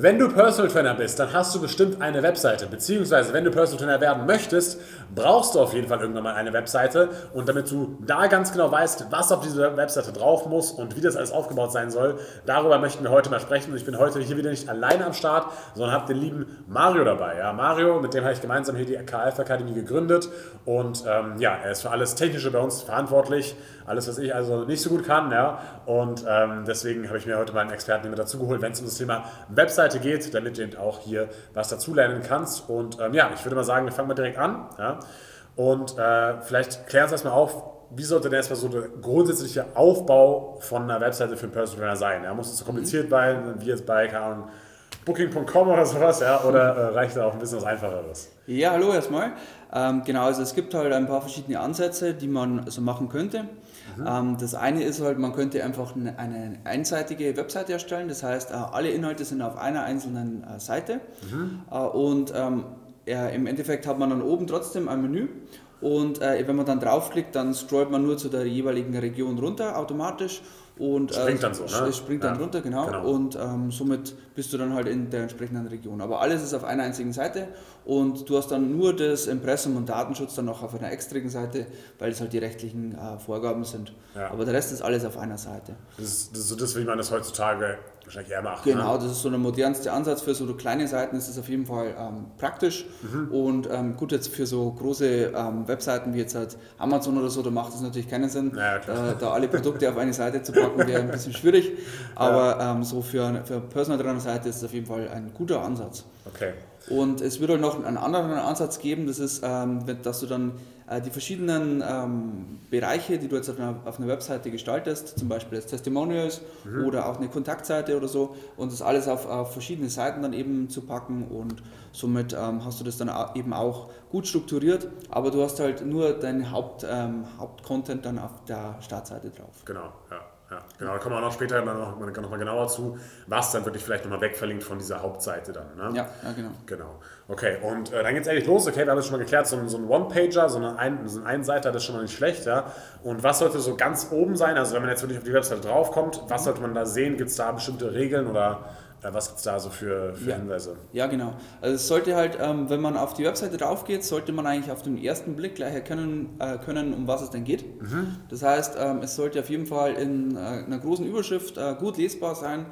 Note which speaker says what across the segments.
Speaker 1: Wenn du Personal Trainer bist, dann hast du bestimmt eine Webseite. Beziehungsweise, wenn du Personal Trainer werden möchtest, brauchst du auf jeden Fall irgendwann mal eine Webseite. Und damit du da ganz genau weißt, was auf dieser Webseite drauf muss und wie das alles aufgebaut sein soll, darüber möchten wir heute mal sprechen. Und ich bin heute hier wieder nicht alleine am Start, sondern habe den lieben Mario dabei. Ja, Mario, mit dem habe ich gemeinsam hier die KF Akademie gegründet. Und ähm, ja, er ist für alles Technische bei uns verantwortlich. Alles, was ich also nicht so gut kann. Ja. Und ähm, deswegen habe ich mir heute mal einen Experten mit dazu geholt, wenn es um das Thema Webseite geht, damit du eben auch hier was dazulernen kannst. Und ähm, ja, ich würde mal sagen, wir fangen mal direkt an. Ja. Und äh, vielleicht klären wir erstmal auf, wie sollte denn erstmal so der grundsätzliche Aufbau von einer Webseite für einen Personal Trainer sein? Ja? Muss es so kompliziert mhm. sein, wie jetzt bei, keine Ahnung, Booking.com oder sowas, ja? oder äh, reicht da auch ein bisschen was Einfacheres?
Speaker 2: Ja, hallo erstmal. Ähm, genau, also es gibt halt ein paar verschiedene Ansätze, die man so machen könnte. Mhm. Ähm, das eine ist halt, man könnte einfach eine, einseitige Webseite erstellen, das heißt, äh, alle Inhalte sind auf einer einzelnen äh, Seite mhm. äh, und ähm, im Endeffekt hat man dann oben trotzdem ein Menü und wenn man dann draufklickt, dann scrollt man nur zu der jeweiligen Region runter automatisch und
Speaker 1: springt äh, dann so, ne?
Speaker 2: Springt dann ja. runter, genau. genau. Und ähm, somit bist du dann halt in der entsprechenden Region. Aber alles ist auf einer einzigen Seite und du hast dann nur das Impressum und Datenschutz dann noch auf einer extrigen Seite, weil es halt die rechtlichen äh, Vorgaben sind. Ja. Aber der Rest ist alles auf einer Seite.
Speaker 1: Das ist, das ist so das, wie man das heutzutage wahrscheinlich eher macht.
Speaker 2: Genau, ne? das ist so der modernste Ansatz. Für so kleine Seiten ist es auf jeden Fall ähm, praktisch. Mhm. Und ähm, gut, jetzt für so große ähm, Webseiten wie jetzt halt Amazon oder so, da macht es natürlich keinen Sinn, ja, äh, da alle Produkte auf eine Seite zu packen, wäre ein bisschen schwierig. Aber ja. Ähm, so für, für Personal Trainer Seite ist es auf jeden Fall ein guter Ansatz.
Speaker 1: Okay.
Speaker 2: Und es wird auch noch einen anderen Ansatz geben, das ist, ähm, dass du dann äh, die verschiedenen ähm, Bereiche, die du jetzt auf einer, auf einer, Webseite gestaltest, zum Beispiel als Testimonials mhm. oder auch eine Kontaktseite oder so, und das alles auf, auf verschiedene Seiten dann eben zu packen und somit ähm, hast du das dann eben auch gut strukturiert, aber du hast halt nur deinen Haupt, ähm, Hauptcontent dann auf der Startseite drauf.
Speaker 1: Genau, ja. Ja, genau, da kommen wir auch noch später noch, noch mal genauer zu, was dann wirklich vielleicht nochmal wegverlinkt von dieser Hauptseite dann. Ne?
Speaker 2: Ja, ja, genau.
Speaker 1: Genau. Okay, und äh, dann geht es ehrlich los. Okay, wir haben das schon mal geklärt, so, so ein One-Pager, so, ein, so ein Einseiter, das ist schon mal nicht schlecht. Ja? Und was sollte so ganz oben sein? Also wenn man jetzt wirklich auf die Webseite draufkommt, was sollte man da sehen? Gibt es da bestimmte Regeln oder was gibt es da so für, für
Speaker 2: ja.
Speaker 1: Hinweise?
Speaker 2: Ja, genau. Also es sollte halt, ähm, wenn man auf die Webseite drauf geht, sollte man eigentlich auf den ersten Blick gleich erkennen äh, können, um was es denn geht. Mhm. Das heißt, ähm, es sollte auf jeden Fall in äh, einer großen Überschrift äh, gut lesbar sein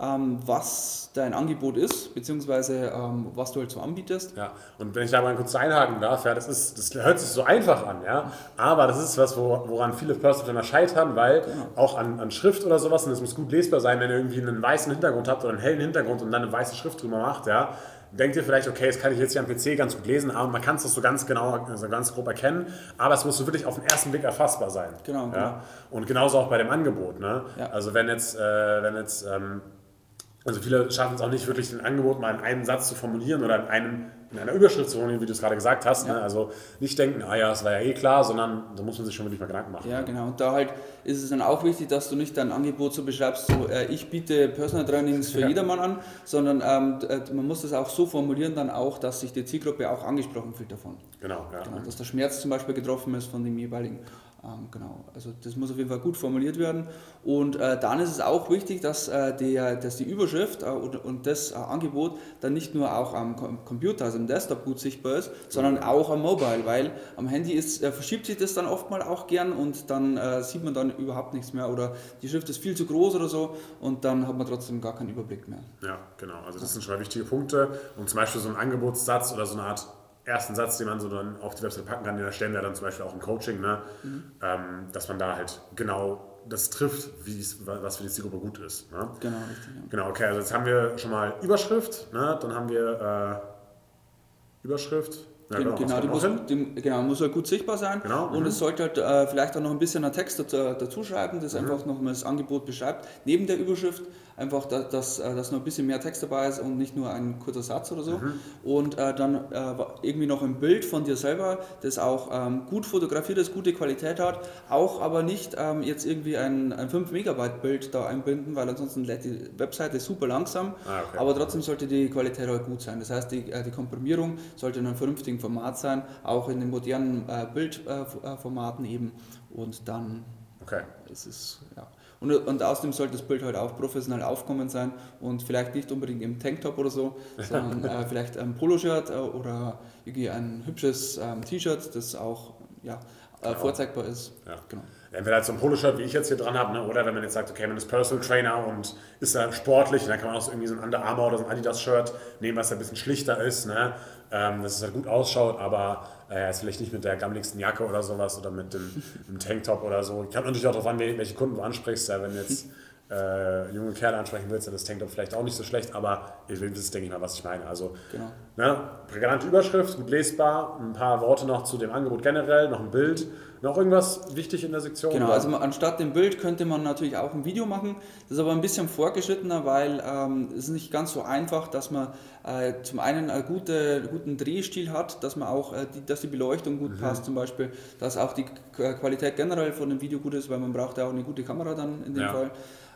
Speaker 2: was dein Angebot ist, beziehungsweise ähm, was du halt so anbietest.
Speaker 1: Ja, und wenn ich da mal kurz einhaken darf, ja, das, ist, das hört sich so einfach an, ja, aber das ist was, woran viele Personal Trainer scheitern, weil genau. auch an, an Schrift oder sowas, und es muss gut lesbar sein, wenn ihr irgendwie einen weißen Hintergrund habt oder einen hellen Hintergrund und dann eine weiße Schrift drüber macht, ja, denkt ihr vielleicht, okay, das kann ich jetzt hier am PC ganz gut lesen, aber man kann es das so ganz genau, also ganz grob erkennen, aber es muss so wirklich auf den ersten Blick erfassbar sein.
Speaker 2: Genau.
Speaker 1: Ja?
Speaker 2: genau.
Speaker 1: Und genauso auch bei dem Angebot. Ne? Ja. Also wenn jetzt, äh, wenn jetzt ähm, also viele schaffen es auch nicht wirklich, ein Angebot mal in einem Satz zu formulieren oder in, einem, in einer Überschrift zu formulieren, wie du es gerade gesagt hast. Ne? Ja. Ne? Also nicht denken, ah ja, das war ja eh klar, sondern da muss man sich schon wirklich mal Gedanken machen.
Speaker 2: Ja, genau. Und da halt ist es dann auch wichtig, dass du nicht dein Angebot so beschreibst, so äh, ich biete Personal Trainings für ja. jedermann an, sondern ähm, äh, man muss das auch so formulieren dann auch, dass sich die Zielgruppe auch angesprochen fühlt davon.
Speaker 1: Genau,
Speaker 2: ja. Genau, dass der Schmerz zum Beispiel getroffen ist von dem jeweiligen. Ähm, genau, also das muss auf jeden Fall gut formuliert werden. Und äh, dann ist es auch wichtig, dass, äh, der, dass die Überschrift äh, und, und, das äh, Angebot dann nicht nur auch am Computer, also im Desktop gut sichtbar ist, sondern auch am Mobile, weil am Handy ist, äh, verschiebt sich das dann oftmals auch gern und dann äh, sieht man dann überhaupt nichts mehr oder die Schrift ist viel zu groß oder so und dann hat man trotzdem gar keinen Überblick mehr.
Speaker 1: Ja, genau, also das sind schon wichtige Punkte und zum Beispiel so ein Angebotssatz oder so eine Art ersten Satz, den man so dann auf die Website packen kann, den erstellen wir dann zum Beispiel auch im Coaching, ne? Mhm. Ähm, dass man da halt genau das trifft, was für die Zielgruppe gut ist. Ne?
Speaker 2: Genau, richtig. Ja.
Speaker 1: Genau, okay, also jetzt haben wir schon mal Überschrift, ne? dann haben wir äh, Überschrift,
Speaker 2: ja, genau, genau, die muss, die, genau, muss halt gut sichtbar sein
Speaker 1: genau,
Speaker 2: und es mhm. sollte halt äh, vielleicht auch noch ein bisschen ein Text dazu, dazu schreiben, das mhm. einfach nochmal das Angebot beschreibt, neben der Überschrift, einfach, dass, dass, äh, dass noch ein bisschen mehr Text dabei ist und nicht nur ein kurzer Satz oder so. Mhm. Und äh, dann äh, irgendwie noch ein Bild von dir selber, das auch ähm, gut fotografiert ist, gute Qualität hat, auch aber nicht ähm, jetzt irgendwie ein, ein 5 Megabyte Bild da einbinden, weil ansonsten lädt die Webseite super langsam, ah, okay. aber trotzdem sollte die Qualität halt gut sein. Das heißt, die, äh, die Komprimierung sollte in einem vernünftigen Format sein, auch in den modernen äh, Bildformaten eben. Und dann
Speaker 1: okay.
Speaker 2: ist es, ja. Und, und außerdem sollte das Bild halt auch professionell aufkommen sein und vielleicht nicht unbedingt im Tanktop oder so, sondern äh, vielleicht ein Poloshirt äh, oder irgendwie ein hübsches ähm, T-Shirt, das auch ja, äh, vorzeigbar ist.
Speaker 1: Ja. Genau. Entweder halt so ein Poloshirt, wie ich jetzt hier dran habe, ne? oder wenn man jetzt sagt, okay, man ist Personal Trainer und ist da sportlich, dann kann man auch so irgendwie so ein Under Armour oder so ein Adidas-Shirt nehmen, was ein bisschen schlichter ist, ne? ähm, dass es halt gut ausschaut, aber äh, ist vielleicht nicht mit der gammeligsten Jacke oder sowas oder mit dem, dem Tanktop oder so. Ich habe natürlich auch darauf an, welche Kunden du ansprichst, ja, wenn jetzt äh, junge Kerle ansprechen willst, dann ist Tanktop vielleicht auch nicht so schlecht, aber ihr wisst, denke ich mal, was ich meine. Also,
Speaker 2: Genau.
Speaker 1: ne, prägnante Überschrift, gut lesbar, ein paar Worte noch zu dem Angebot generell, noch ein Bild, noch irgendwas wichtig in der Sektion?
Speaker 2: Genau, also anstatt dem Bild könnte man natürlich auch ein Video machen. Das ist aber ein bisschen vorgeschrittener, weil ähm, es ist nicht ganz so einfach, dass man äh, zum einen einen gute, guten Drehstil hat, dass man auch, äh, die, dass die Beleuchtung gut passt zum Beispiel, dass auch die Qualität generell von dem Video gut ist, weil man braucht ja auch eine gute Kamera dann in dem
Speaker 1: Ja.
Speaker 2: Fall.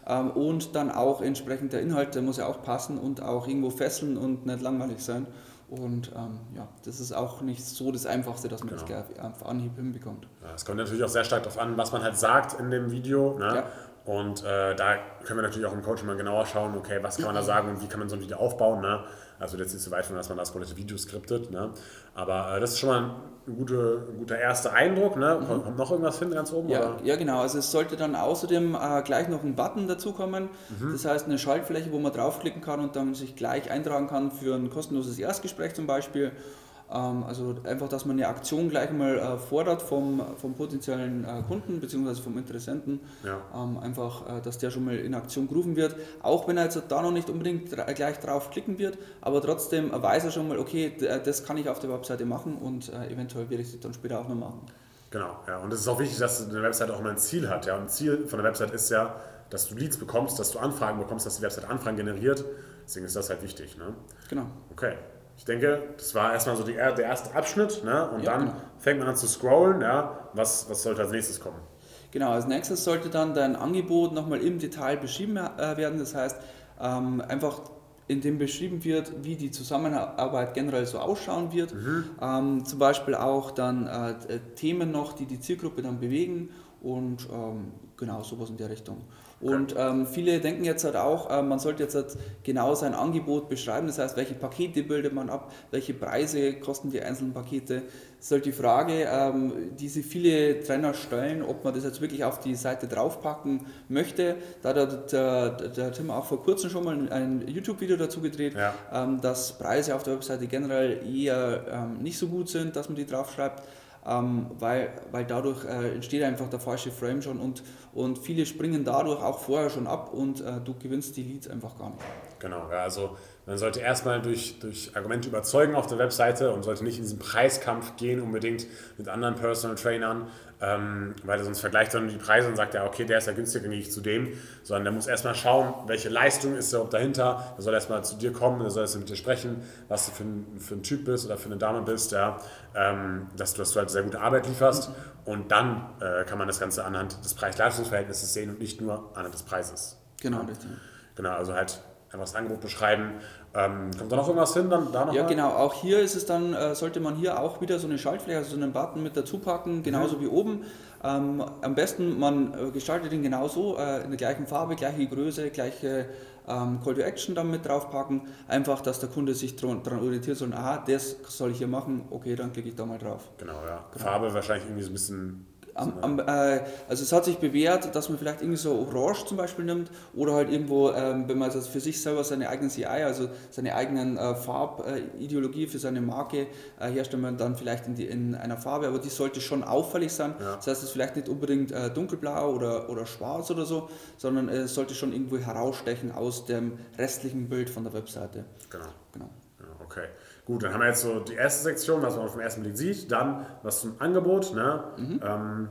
Speaker 2: Ähm, und dann auch entsprechend der Inhalt, der muss ja auch passen und auch irgendwo fesseln und nicht langweilig sein. Und ähm, ja, das ist auch nicht so das Einfachste, dass man das
Speaker 1: Genau.
Speaker 2: gleich auf Anhieb hinbekommt.
Speaker 1: Ja, Es kommt natürlich auch sehr stark darauf an, was man halt sagt in dem Video. Ne?
Speaker 2: Ja.
Speaker 1: Und äh, da können wir natürlich auch im Coaching mal genauer schauen, okay, was kann man da sagen und wie kann man so ein Video aufbauen. Ne? Also jetzt nicht so weit von, dass man das komplette Video skriptet. Ne? Aber äh, das ist schon mal ein, gute, ein guter erster Eindruck. Ne? Kommt, kommt noch irgendwas hin ganz oben?
Speaker 2: Ja,
Speaker 1: Oder?
Speaker 2: ja, genau. Also es sollte dann außerdem äh, gleich noch ein Button dazukommen. Das heißt eine Schaltfläche, wo man draufklicken kann und dann sich gleich eintragen kann für ein kostenloses Erstgespräch zum Beispiel. Ähm, also einfach, dass man eine Aktion gleich mal äh, fordert vom, vom potenziellen äh, Kunden bzw. vom Interessenten.
Speaker 1: Ja.
Speaker 2: Ähm, einfach, äh, dass der schon mal in Aktion gerufen wird. Auch wenn er jetzt da noch nicht unbedingt gleich drauf klicken wird, aber trotzdem weiß er schon mal, okay, das kann ich auf der Webseite machen und eventuell werde ich das dann später auch noch machen.
Speaker 1: Genau, ja. Und es ist auch wichtig, dass eine Website auch immer ein Ziel hat. Ja. Und ein Ziel von der Website ist ja, dass du Leads bekommst, dass du Anfragen bekommst, dass die Website Anfragen generiert. Deswegen ist das halt wichtig. Ne?
Speaker 2: Genau.
Speaker 1: Okay. Ich denke, das war erstmal so die, der erste Abschnitt. Ne? Und
Speaker 2: Ja,
Speaker 1: dann
Speaker 2: genau.
Speaker 1: fängt man an zu scrollen. Ja? Was, was sollte als nächstes kommen?
Speaker 2: Genau, als nächstes sollte dann dein Angebot nochmal im Detail beschrieben äh, werden. Das heißt, ähm, einfach in dem beschrieben wird, wie die Zusammenarbeit generell so ausschauen wird. Ähm, zum Beispiel auch dann äh, Themen noch, die die Zielgruppe dann bewegen und ähm, genau sowas in der Richtung. Und ähm, viele denken jetzt halt auch, äh, man sollte jetzt halt genau sein Angebot beschreiben, das heißt, welche Pakete bildet man ab, welche Preise kosten die einzelnen Pakete. Das ist halt die Frage, ähm, die sich viele Trainer stellen, ob man das jetzt wirklich auf die Seite draufpacken möchte. Da hat der, der, der Tim auch vor kurzem schon mal ein YouTube-Video dazu gedreht,
Speaker 1: Ja.
Speaker 2: ähm, dass Preise auf der Webseite generell eher ähm, nicht so gut sind, dass man die draufschreibt. Ähm, weil, weil dadurch äh, entsteht einfach der falsche Frame schon und, und viele springen dadurch auch vorher schon ab und äh, du gewinnst die Leads einfach gar nicht.
Speaker 1: Genau, ja, also man sollte erstmal durch, durch Argumente überzeugen auf der Webseite und sollte nicht in diesen Preiskampf gehen, unbedingt mit anderen Personal Trainern, ähm, weil er sonst vergleicht dann die Preise und sagt, ja, okay, der ist ja günstiger, dann gehe ich zu dem, sondern der muss erstmal schauen, welche Leistung ist überhaupt dahinter, er soll erstmal zu dir kommen, er soll erst mit dir sprechen, was du für ein, für ein Typ bist oder für eine Dame bist, ja, ähm, dass, du, dass du halt sehr gute Arbeit lieferst. Und dann äh, kann man das Ganze anhand des Preis-Leistungs-Verhältnisses sehen und nicht nur anhand des Preises.
Speaker 2: Genau, richtig.
Speaker 1: Genau, also halt einfach das Angebot beschreiben. Ähm, kommt da noch irgendwas hin? Dann da noch
Speaker 2: Ja,
Speaker 1: mal?
Speaker 2: genau. Auch hier ist es dann, äh, sollte man hier auch wieder so eine Schaltfläche, also so einen Button mit dazu packen, genauso wie oben. Ähm, am besten, man äh, gestaltet ihn genauso, äh, in der gleichen Farbe, gleiche Größe, gleiche ähm, Call to Action dann mit draufpacken. Einfach, dass der Kunde sich daran orientiert, so, aha, das soll ich hier machen, okay, dann klicke ich da mal drauf.
Speaker 1: Genau, ja. Farbe wahrscheinlich irgendwie so ein bisschen.
Speaker 2: Am, am, äh, also es hat sich bewährt, dass man vielleicht irgendwie so Orange zum Beispiel nimmt oder halt irgendwo, ähm, wenn man das für sich selber seine eigenen CI, also seine eigenen äh, Farbideologie für seine Marke äh, herstellt man dann vielleicht in, die, in einer Farbe, aber die sollte schon auffällig sein.
Speaker 1: Ja.
Speaker 2: Das heißt, es ist vielleicht nicht unbedingt äh, dunkelblau oder, oder schwarz oder so, sondern es sollte schon irgendwo herausstechen aus dem restlichen Bild von der Webseite.
Speaker 1: Genau.
Speaker 2: Genau.
Speaker 1: Okay. Gut, dann haben wir jetzt so die erste Sektion, was man auf den ersten Blick sieht. Dann was zum Angebot, ne? Ähm,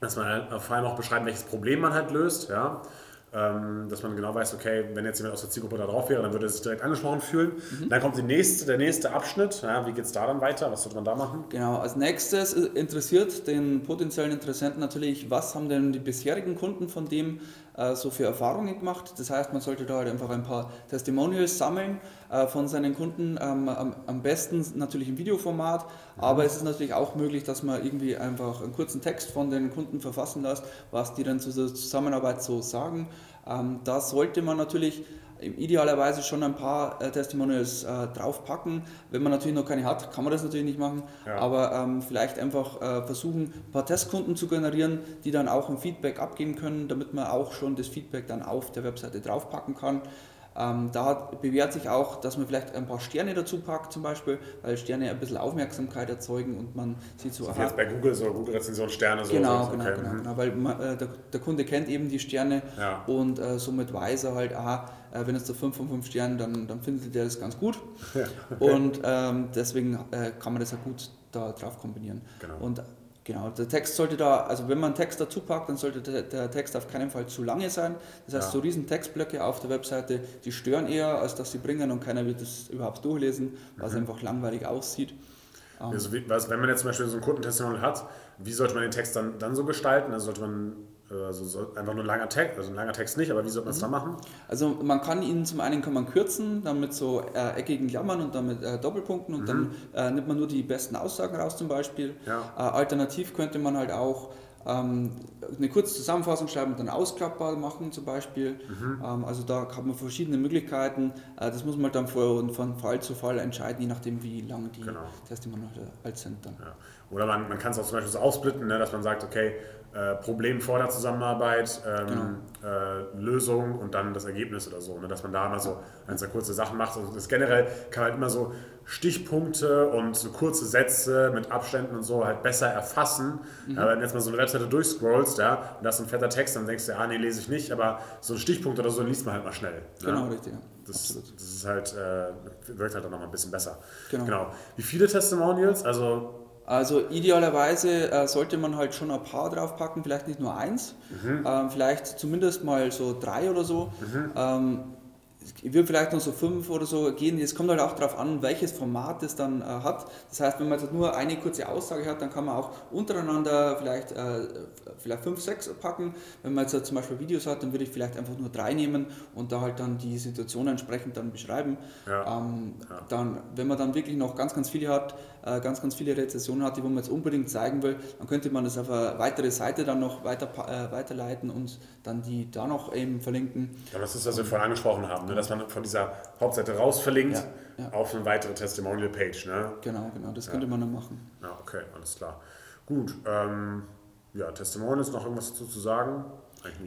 Speaker 1: dass man vor allem auch beschreibt, welches Problem man halt löst, ja. Ähm, dass man genau weiß, okay, wenn jetzt jemand aus der Zielgruppe da drauf wäre, dann würde er sich direkt angesprochen fühlen. Dann kommt nächste, der nächste Abschnitt. Ja, wie geht es da dann weiter? Was sollte man da machen?
Speaker 2: Genau, als nächstes interessiert den potenziellen Interessenten natürlich, was haben denn die bisherigen Kunden von dem äh, so für Erfahrungen gemacht. Das heißt, man sollte da halt einfach ein paar Testimonials sammeln äh, von seinen Kunden, ähm, am, am, besten natürlich im Videoformat, mhm. aber es ist natürlich auch möglich, dass man irgendwie einfach einen kurzen Text von den Kunden verfassen lässt, was die dann zu der Zusammenarbeit so sagen. Ähm, da sollte man natürlich idealerweise schon ein paar äh, Testimonials äh, draufpacken. Wenn man natürlich noch keine hat, kann man das natürlich nicht machen, ja. aber ähm, vielleicht einfach äh, versuchen, ein paar Testkunden zu generieren, die dann auch ein Feedback abgeben können, damit man auch schon das Feedback dann auf der Webseite draufpacken kann. Ähm, da bewährt sich auch, dass man vielleicht ein paar Sterne dazu packt, zum Beispiel, weil Sterne ein bisschen Aufmerksamkeit erzeugen und man sieht so.
Speaker 1: so jetzt bei Google so gute Rezension Sterne
Speaker 2: so. Genau, so, genau, okay. genau, genau, weil man, äh, der, der, Kunde kennt eben die Sterne ja. und äh, somit weiß er halt, aha, äh, wenn es da 5 von 5 Sternen, dann, dann findet er das ganz gut. Ja, okay. Und ähm, deswegen äh, kann man das ja gut da drauf kombinieren. Genau. Und Genau, der Text sollte da, also wenn man Text dazu packt, dann sollte der, der Text auf keinen Fall zu lange sein. Das heißt, ja. so riesen Textblöcke auf der Webseite, die stören eher, als dass sie bringen und keiner wird das überhaupt durchlesen, weil mhm. es einfach langweilig aussieht.
Speaker 1: Also wie, was, wenn man jetzt zum Beispiel so ein Kundentestimonial hat, wie sollte man den Text dann, dann so gestalten? Also sollte man also so einfach nur ein langer Text, also ein langer Text nicht, aber wie sollte man es mhm. da machen?
Speaker 2: Also man kann ihn zum einen kann man kürzen, dann mit so äh, eckigen Klammern und dann mit äh, Doppelpunkten und mhm. dann äh, nimmt man nur die besten Aussagen raus zum Beispiel. Ja. Äh, alternativ könnte man halt auch eine kurze Zusammenfassung schreiben und dann ausklappbar machen zum Beispiel. Mhm. Ähm, also da hat man verschiedene Möglichkeiten. Äh, das muss man dann von, von Fall zu Fall entscheiden, je nachdem wie lang die genau. Testimonials alt sind dann. Ja.
Speaker 1: Oder man, man kann es auch zum Beispiel so aufsplitten, ne, dass man sagt, okay, äh, Problem vor der Zusammenarbeit, ähm, genau. äh, Lösung und dann das Ergebnis oder so. Ne? Dass man da mal so ein, zwei kurze Sachen macht. Also das generell kann man halt immer so Stichpunkte und so kurze Sätze mit Abständen und so halt besser erfassen. Mhm. Ja, wenn du jetzt mal so eine Webseite durchscrollst ja, und da ist ein fetter Text, dann denkst du, ah nee, lese ich nicht, aber so ein Stichpunkt oder so liest man halt mal schnell.
Speaker 2: Genau, ja? richtig.
Speaker 1: Das, das, ist halt, äh, wirkt halt dann nochmal ein bisschen besser. Genau. genau. Wie viele Testimonials? Also
Speaker 2: also idealerweise äh, sollte man halt schon ein paar draufpacken, vielleicht nicht nur eins, mhm. ähm, vielleicht zumindest mal so drei oder so. Mhm. Ähm, ich würde vielleicht noch so fünf oder so gehen. Es kommt halt auch darauf an, welches Format es dann äh, hat. Das heißt, wenn man jetzt nur eine kurze Aussage hat, dann kann man auch untereinander vielleicht, äh, vielleicht fünf, sechs packen. Wenn man jetzt zum Beispiel Videos hat, dann würde ich vielleicht einfach nur drei nehmen und da halt dann die Situation entsprechend dann beschreiben. Ja. Ähm, ja. Dann, wenn man dann wirklich noch ganz, ganz viele hat, ganz, ganz viele Rezessionen hat, die man jetzt unbedingt zeigen will, dann könnte man das auf eine weitere Seite dann noch weiter, äh, weiterleiten und dann die da noch eben verlinken.
Speaker 1: Ja, das ist, was wir vorhin angesprochen haben, ne? dass man von dieser Hauptseite raus verlinkt ja, ja. auf eine weitere Testimonial-Page. Ne?
Speaker 2: Genau, genau, das könnte man dann machen.
Speaker 1: Ja, okay, alles klar. Gut, ähm, ja, Testimonials, noch irgendwas dazu zu sagen?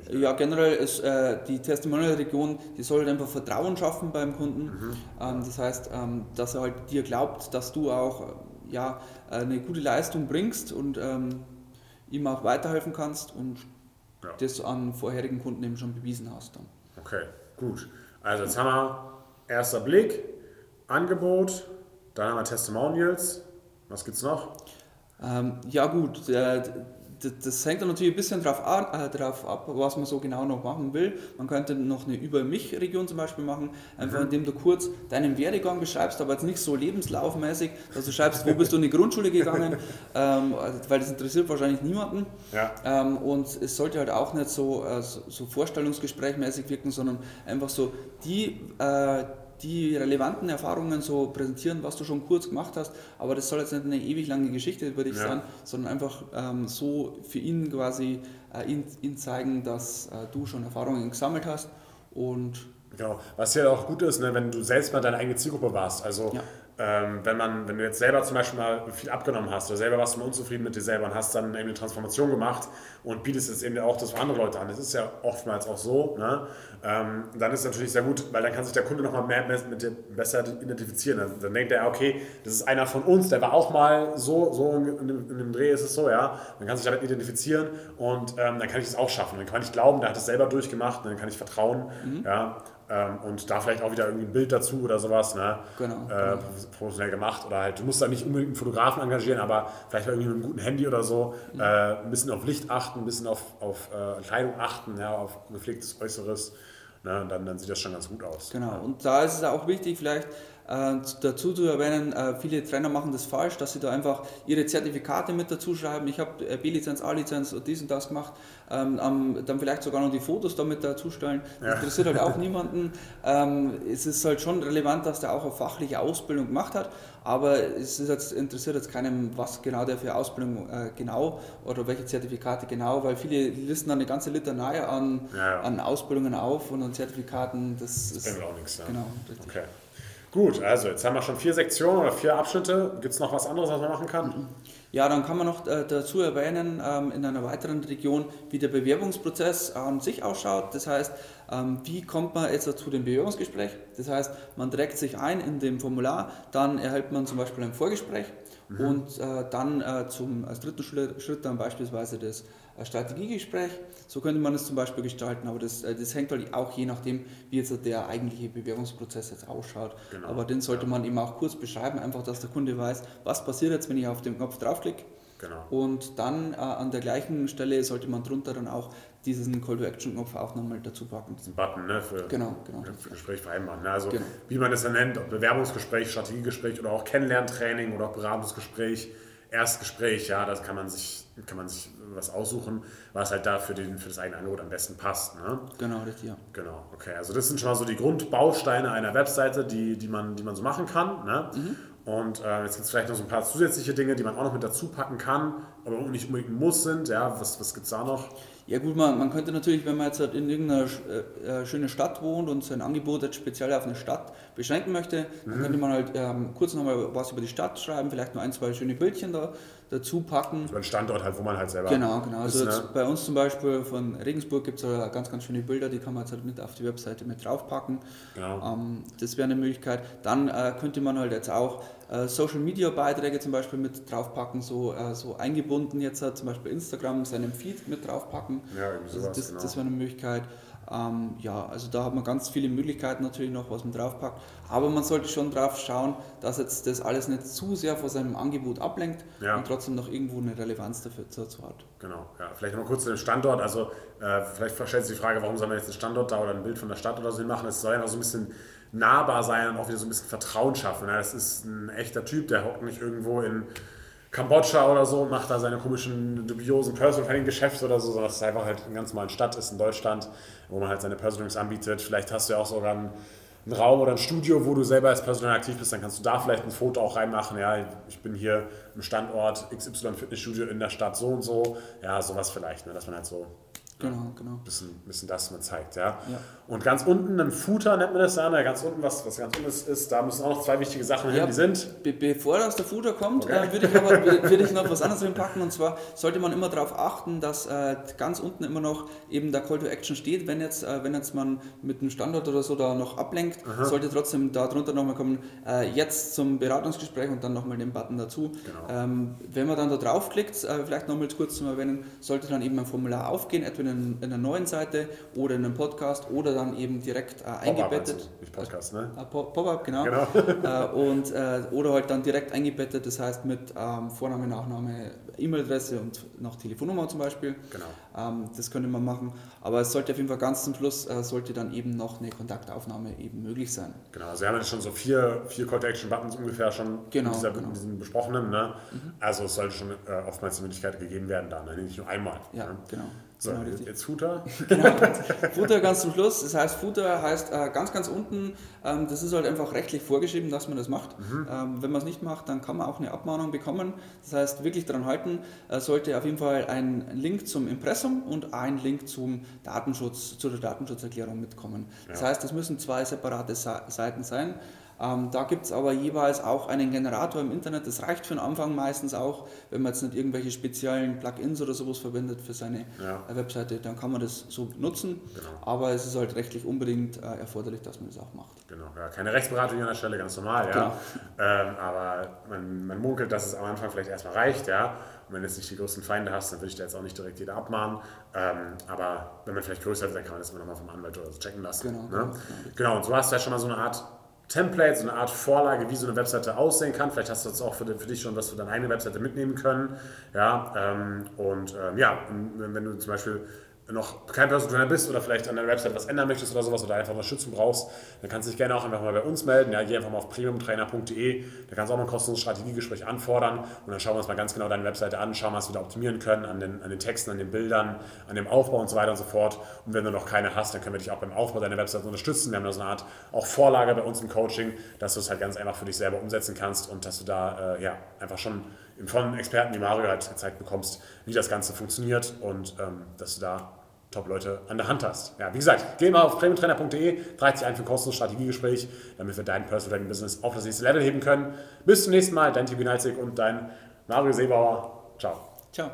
Speaker 2: Ja, generell ist äh, die Testimonial-Region, die soll einfach Vertrauen schaffen beim Kunden. Mhm. Ähm, das heißt, ähm, dass er halt dir glaubt, dass du auch äh, ja, eine gute Leistung bringst und ähm, ihm auch weiterhelfen kannst und ja. das an vorherigen Kunden eben schon bewiesen hast. Dann.
Speaker 1: Okay, gut. Also jetzt haben wir erster Blick, Angebot, dann haben wir Testimonials. Was gibt es noch?
Speaker 2: Ähm, ja gut, der, das hängt dann natürlich ein bisschen drauf, an, äh, drauf ab, was man so genau noch machen will. Man könnte noch eine Über mich-Region zum Beispiel machen, einfach mhm. indem du kurz deinen Werdegang beschreibst, aber jetzt nicht so lebenslaufmäßig, dass du schreibst, wo bist du in die Grundschule gegangen, ähm, weil das interessiert wahrscheinlich niemanden. Ja. Ähm, und es sollte halt auch nicht so, äh, so Vorstellungsgesprächmäßig wirken, sondern einfach so die, äh, die relevanten Erfahrungen so präsentieren, was du schon kurz gemacht hast, aber das soll jetzt nicht eine ewig lange Geschichte würde ich ja. sein, sondern einfach ähm, so für ihn quasi äh, ihn, ihn, zeigen, dass äh, du schon Erfahrungen gesammelt hast und
Speaker 1: Genau, was ja auch gut ist, ne, wenn du selbst mal deine eigene Zielgruppe warst. Also ja. Ähm, wenn, man, wenn du jetzt selber zum Beispiel mal viel abgenommen hast oder selber warst du mal unzufrieden mit dir selber und hast dann eben eine Transformation gemacht und bietest jetzt eben auch das für andere Leute an, das ist ja oftmals auch so, ne? Ähm, dann ist es natürlich sehr gut, weil dann kann sich der Kunde nochmal mehr mit dir besser identifizieren. Dann, dann, denkt er, okay, das ist einer von uns, der war auch mal so, so in dem, in dem Dreh ist es so, ja. Man kann sich damit identifizieren und ähm, dann kann ich das auch schaffen. Dann kann ich glauben, der hat es selber durchgemacht, dann kann ich vertrauen, mhm. ja. Ähm, und da vielleicht auch wieder irgendwie ein Bild dazu oder sowas, ne? Genau. Äh, genau. professionell gemacht. Oder halt, du musst da nicht unbedingt einen Fotografen engagieren, aber vielleicht irgendwie mit einem guten Handy oder so. Mhm. Äh, ein bisschen auf Licht achten, ein bisschen auf, auf äh, Kleidung achten, ja, auf gepflegtes Äußeres. Ne? Und dann, dann sieht das schon ganz gut aus.
Speaker 2: Genau. Und da ist es auch wichtig, vielleicht äh, dazu zu erwähnen, äh, viele Trainer machen das falsch, dass sie da einfach ihre Zertifikate mit dazu schreiben. Ich habe äh, B-Lizenz, A-Lizenz und dies und das gemacht. Ähm, dann vielleicht sogar noch die Fotos damit dazu stellen. Das ja. interessiert halt auch niemanden. Ähm, es ist halt schon relevant, dass der auch eine fachliche Ausbildung gemacht hat, aber es jetzt, interessiert jetzt keinem, was genau der für Ausbildung äh, genau oder welche Zertifikate genau, weil viele listen dann eine ganze Litanei an, ja, an Ausbildungen auf und an Zertifikaten. Das, das ist
Speaker 1: auch nichts. Genau, richtig. Okay. Gut, also jetzt haben wir schon vier Sektionen oder vier Abschnitte. Gibt es noch was anderes, was man machen kann?
Speaker 2: Ja, dann kann man noch äh, dazu erwähnen, ähm, in einer weiteren Region, wie der Bewerbungsprozess an sich ausschaut. Das heißt, ähm, wie kommt man jetzt zu dem Bewerbungsgespräch? Das heißt, man trägt sich ein in dem Formular, dann erhält man zum Beispiel ein Vorgespräch mhm. und äh, dann äh, zum, als dritten Schritt dann beispielsweise das Strategiegespräch. So könnte man es zum Beispiel gestalten, aber das, äh, das hängt halt auch je nachdem, wie jetzt der eigentliche Bewerbungsprozess jetzt ausschaut. Genau. Aber den sollte man eben auch kurz beschreiben, einfach, dass der Kunde weiß, was passiert jetzt, wenn ich auf den Knopf draufklicke. Genau. Und dann äh, an der gleichen Stelle sollte man drunter dann auch diesen Call to Action Knopf auch nochmal dazu packen.
Speaker 1: Diesen Button, ne? Für,
Speaker 2: genau, genau.
Speaker 1: Für Gespräch vereinbaren. Ne? Also genau. wie man es dann nennt, ob Bewerbungsgespräch, Strategiegespräch oder auch Kennenlerntraining oder auch Beratungsgespräch, Erstgespräch, ja, das kann man sich, kann man sich was aussuchen, was halt da für, den, für das eigene Angebot am besten passt. Ne?
Speaker 2: Genau, richtig, ja.
Speaker 1: Genau, okay. Also das sind schon mal so die Grundbausteine einer Webseite, die, die, man, die man so machen kann. Ne? Mhm. Und äh, jetzt gibt es vielleicht noch so ein paar zusätzliche Dinge, die man auch noch mit dazu packen kann, aber nicht unbedingt muss sind. Ja, was, was gibt es da noch?
Speaker 2: Ja gut, man, man könnte natürlich, wenn man jetzt halt in irgendeiner äh, äh, schönen Stadt wohnt und sein Angebot jetzt speziell auf eine Stadt beschränken möchte, mhm. dann könnte man halt ähm, kurz nochmal was über die Stadt schreiben, vielleicht nur ein, zwei schöne Bildchen da dazu packen.
Speaker 1: So ein Standort halt, wo man halt selber.
Speaker 2: Genau, genau. Also ist, ne? bei uns zum Beispiel von Regensburg gibt es ganz, ganz schöne Bilder, die kann man jetzt halt mit auf die Webseite mit draufpacken. Genau. Ähm, das wäre eine Möglichkeit. Dann äh, könnte man halt jetzt auch äh, Social Media Beiträge zum Beispiel mit draufpacken, so, äh, so eingebunden jetzt halt zum Beispiel Instagram seinem Feed mit draufpacken. Ja, irgendwie sowas, also das, genau. das wäre eine Möglichkeit. Ähm, ja, also da hat man ganz viele Möglichkeiten natürlich noch, was man draufpackt. Aber man sollte schon drauf schauen, dass jetzt das alles nicht zu sehr von seinem Angebot ablenkt ja. und trotzdem noch irgendwo eine Relevanz dafür dazu hat.
Speaker 1: Genau, ja. Vielleicht noch kurz zu dem Standort. Also äh, vielleicht stellt sich die Frage, warum soll man jetzt einen Standort da oder ein Bild von der Stadt oder so machen? Es soll einfach so ein bisschen nahbar sein und auch wieder so ein bisschen Vertrauen schaffen. Ja, das ist ein echter Typ, der hockt nicht irgendwo in Kambodscha oder so macht da seine komischen, dubiosen Personal Training Geschäfte oder so, sondern dass es einfach halt eine ganz normale Stadt ist in Deutschland, wo man halt seine Personal Trainings anbietet. Vielleicht hast du ja auch sogar einen, einen Raum oder ein Studio, wo du selber als Personal aktiv bist, dann kannst du da vielleicht ein Foto auch reinmachen. Ja, ich bin hier im Standort XY Fitnessstudio in der Stadt so und so. Ja, sowas vielleicht, ne, dass man halt so
Speaker 2: Genau, genau.
Speaker 1: Bisschen, bisschen das man zeigt, ja. ja. Und ganz unten ein Footer nennt man das dann, ja, ganz unten, was, was ganz unten ist, ist, da müssen auch noch zwei wichtige Sachen ja, hin, die sind.
Speaker 2: Be bevor das der Footer kommt, okay. äh, würde ich aber würde ich noch was anderes hinpacken und zwar sollte man immer darauf achten, dass äh, ganz unten immer noch eben der Call to Action steht, wenn jetzt, äh, wenn jetzt man mit einem Standort oder so da noch ablenkt, Aha. sollte trotzdem da drunter nochmal kommen, äh, jetzt zum Beratungsgespräch und dann nochmal den Button dazu. Genau. Ähm, wenn man dann da draufklickt, äh, vielleicht nochmal kurz zum Erwähnen, sollte dann eben ein Formular aufgehen, etwa in, in einer neuen Seite oder in einem Podcast oder dann eben direkt äh, eingebettet.
Speaker 1: Nicht Podcast, ne?
Speaker 2: Äh, Pop-up, genau. genau. äh, und, äh, oder halt dann direkt eingebettet, das heißt mit ähm, Vorname, Nachname, E-Mail-Adresse und noch Telefonnummer zum Beispiel.
Speaker 1: Genau.
Speaker 2: Ähm, das könnte man machen. Aber es sollte auf jeden Fall ganz zum Schluss, äh, sollte dann eben noch eine Kontaktaufnahme eben möglich sein.
Speaker 1: Genau, also wir haben jetzt schon so vier, vier Call-to-Action-Buttons ungefähr schon
Speaker 2: genau,
Speaker 1: in, dieser,
Speaker 2: genau.
Speaker 1: in diesem besprochenen. Ne? Mhm. Also es sollte schon äh, oftmals die Möglichkeit gegeben werden, dann, ne? nicht nur einmal.
Speaker 2: Ja,
Speaker 1: ne?
Speaker 2: genau.
Speaker 1: So, genau, jetzt Footer.
Speaker 2: genau, Footer ganz zum Schluss. Das heißt, Footer heißt äh, ganz, ganz unten, ähm, das ist halt einfach rechtlich vorgeschrieben, dass man das macht. Mhm. Ähm, wenn man es nicht macht, dann kann man auch eine Abmahnung bekommen. Das heißt, wirklich daran halten, äh, sollte auf jeden Fall ein Link zum Impressum und ein Link zum Datenschutz, zu der Datenschutzerklärung mitkommen. Das ja. heißt, das müssen zwei separate Seiten sein. Ähm, da gibt es aber jeweils auch einen Generator im Internet. Das reicht für den Anfang meistens auch, wenn man jetzt nicht irgendwelche speziellen Plugins oder sowas verwendet für seine ja. Äh, Webseite, dann kann man das so nutzen. Genau. Aber es ist halt rechtlich unbedingt äh, erforderlich, dass man das auch macht.
Speaker 1: Genau, ja, keine Rechtsberatung an der Stelle, ganz normal, ja. Genau. Ähm, aber man, man munkelt, dass es am Anfang vielleicht erstmal reicht, ja. Und wenn du jetzt nicht die größten Feinde hast, dann würde ich da jetzt auch nicht direkt jeder abmahnen. Ähm, aber wenn man vielleicht größer ist, dann kann man das immer nochmal vom Anwalt oder so checken lassen. Genau, ne? genau, genau. genau, und so hast du ja schon mal so eine Art Template, so eine Art Vorlage, wie so eine Webseite aussehen kann. Vielleicht hast du das auch für, für dich schon was für deine eigene Webseite mitnehmen können. Ja, ähm, und ähm, ja, wenn du zum Beispiel noch kein Personal Trainer bist oder vielleicht an der Website was ändern möchtest oder sowas oder einfach Unterstützung brauchst, dann kannst du dich gerne auch einfach mal bei uns melden. Ja, geh einfach mal auf premiumtrainer.de, da kannst du auch mal ein kostenloses Strategiegespräch anfordern und dann schauen wir uns mal ganz genau deine Webseite an, schauen, was wir da optimieren können an den, an den Texten, an den Bildern, an dem Aufbau und so weiter und so fort. Und wenn du noch keine hast, dann können wir dich auch beim Aufbau deiner Webseite unterstützen. Wir haben da so eine Art auch Vorlage bei uns im Coaching, dass du es halt ganz einfach für dich selber umsetzen kannst und dass du da äh, ja, einfach schon von Experten wie Mario halt gezeigt bekommst, wie das Ganze funktioniert und ähm, dass du da Top-Leute an der Hand hast. Ja, wie gesagt, geh mal auf premiumtrainer.de, trag dich ein für ein kostenloses Strategiegespräch, damit wir dein Personal Training Business auf das nächste Level heben können. Bis zum nächsten Mal, dein Tibi Nalzig und dein Mario Seebauer. Ciao.
Speaker 2: Ciao.